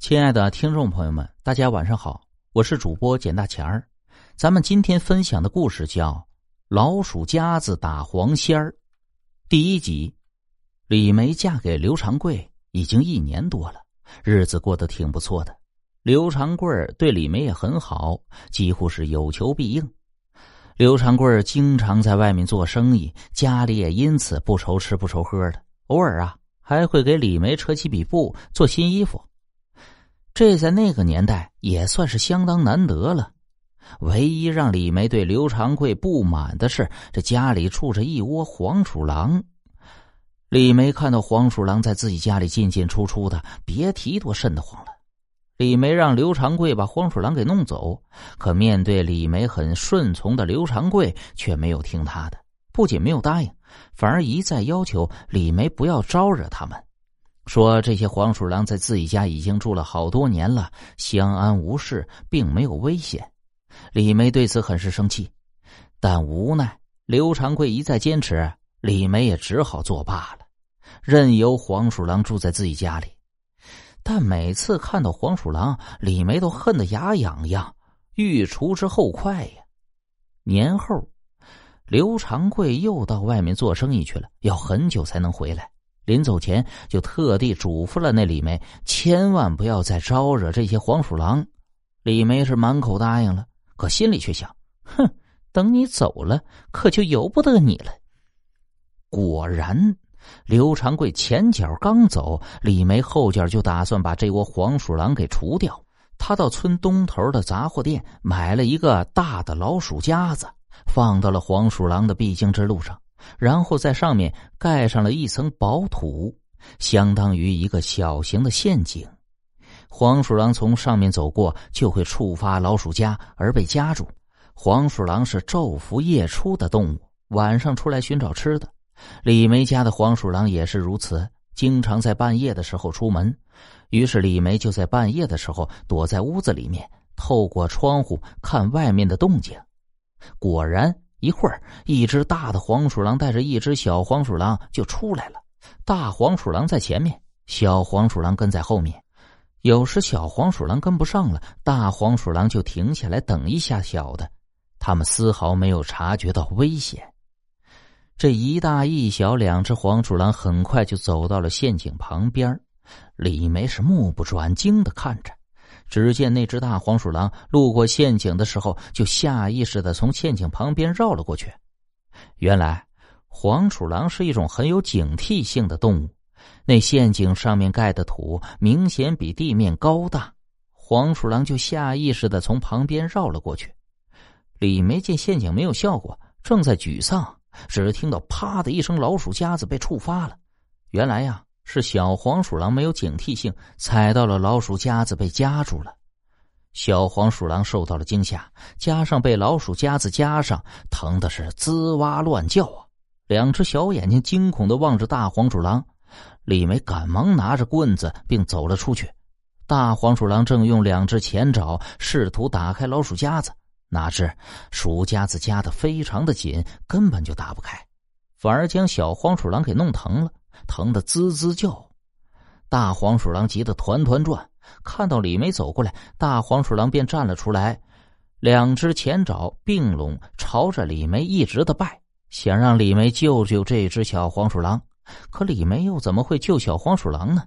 亲爱的听众朋友们，大家晚上好，我是主播简大钱儿。咱们今天分享的故事叫《老鼠夹子打黄仙儿》第一集。李梅嫁给刘长贵已经一年多了，日子过得挺不错的。刘长贵对李梅也很好，几乎是有求必应。刘长贵经常在外面做生意，家里也因此不愁吃不愁喝的。偶尔啊，还会给李梅扯起笔布做新衣服。这在那个年代也算是相当难得了。唯一让李梅对刘长贵不满的是，这家里住着一窝黄鼠狼。李梅看到黄鼠狼在自己家里进进出出的，别提多瘆得慌了。李梅让刘长贵把黄鼠狼给弄走，可面对李梅很顺从的刘长贵，却没有听他的。不仅没有答应，反而一再要求李梅不要招惹他们。说这些黄鼠狼在自己家已经住了好多年了，相安无事，并没有危险。李梅对此很是生气，但无奈刘长贵一再坚持，李梅也只好作罢了，任由黄鼠狼住在自己家里。但每次看到黄鼠狼，李梅都恨得牙痒痒，欲除之后快呀。年后，刘长贵又到外面做生意去了，要很久才能回来。临走前，就特地嘱咐了那李梅，千万不要再招惹这些黄鼠狼。李梅是满口答应了，可心里却想：哼，等你走了，可就由不得你了。果然，刘长贵前脚刚走，李梅后脚就打算把这窝黄鼠狼给除掉。他到村东头的杂货店买了一个大的老鼠夹子，放到了黄鼠狼的必经之路上。然后在上面盖上了一层薄土，相当于一个小型的陷阱。黄鼠狼从上面走过，就会触发老鼠夹而被夹住。黄鼠狼是昼伏夜出的动物，晚上出来寻找吃的。李梅家的黄鼠狼也是如此，经常在半夜的时候出门。于是李梅就在半夜的时候躲在屋子里面，透过窗户看外面的动静。果然。一会儿，一只大的黄鼠狼带着一只小黄鼠狼就出来了。大黄鼠狼在前面，小黄鼠狼跟在后面。有时小黄鼠狼跟不上了，大黄鼠狼就停下来等一下小的。他们丝毫没有察觉到危险。这一大一小两只黄鼠狼很快就走到了陷阱旁边。李梅是目不转睛的看着。只见那只大黄鼠狼路过陷阱的时候，就下意识的从陷阱旁边绕了过去。原来，黄鼠狼是一种很有警惕性的动物。那陷阱上面盖的土明显比地面高大，黄鼠狼就下意识的从旁边绕了过去。李梅见陷阱没有效果，正在沮丧，只听到“啪”的一声，老鼠夹子被触发了。原来呀。是小黄鼠狼没有警惕性，踩到了老鼠夹子，被夹住了。小黄鼠狼受到了惊吓，加上被老鼠夹子夹上，疼的是吱哇乱叫啊！两只小眼睛惊恐的望着大黄鼠狼。李梅赶忙拿着棍子，并走了出去。大黄鼠狼正用两只前爪试图打开老鼠夹子，哪知鼠夹子夹的非常的紧，根本就打不开，反而将小黄鼠狼给弄疼了。疼得滋滋叫，大黄鼠狼急得团团转。看到李梅走过来，大黄鼠狼便站了出来，两只前爪并拢，朝着李梅一直的拜，想让李梅救救这只小黄鼠狼。可李梅又怎么会救小黄鼠狼呢？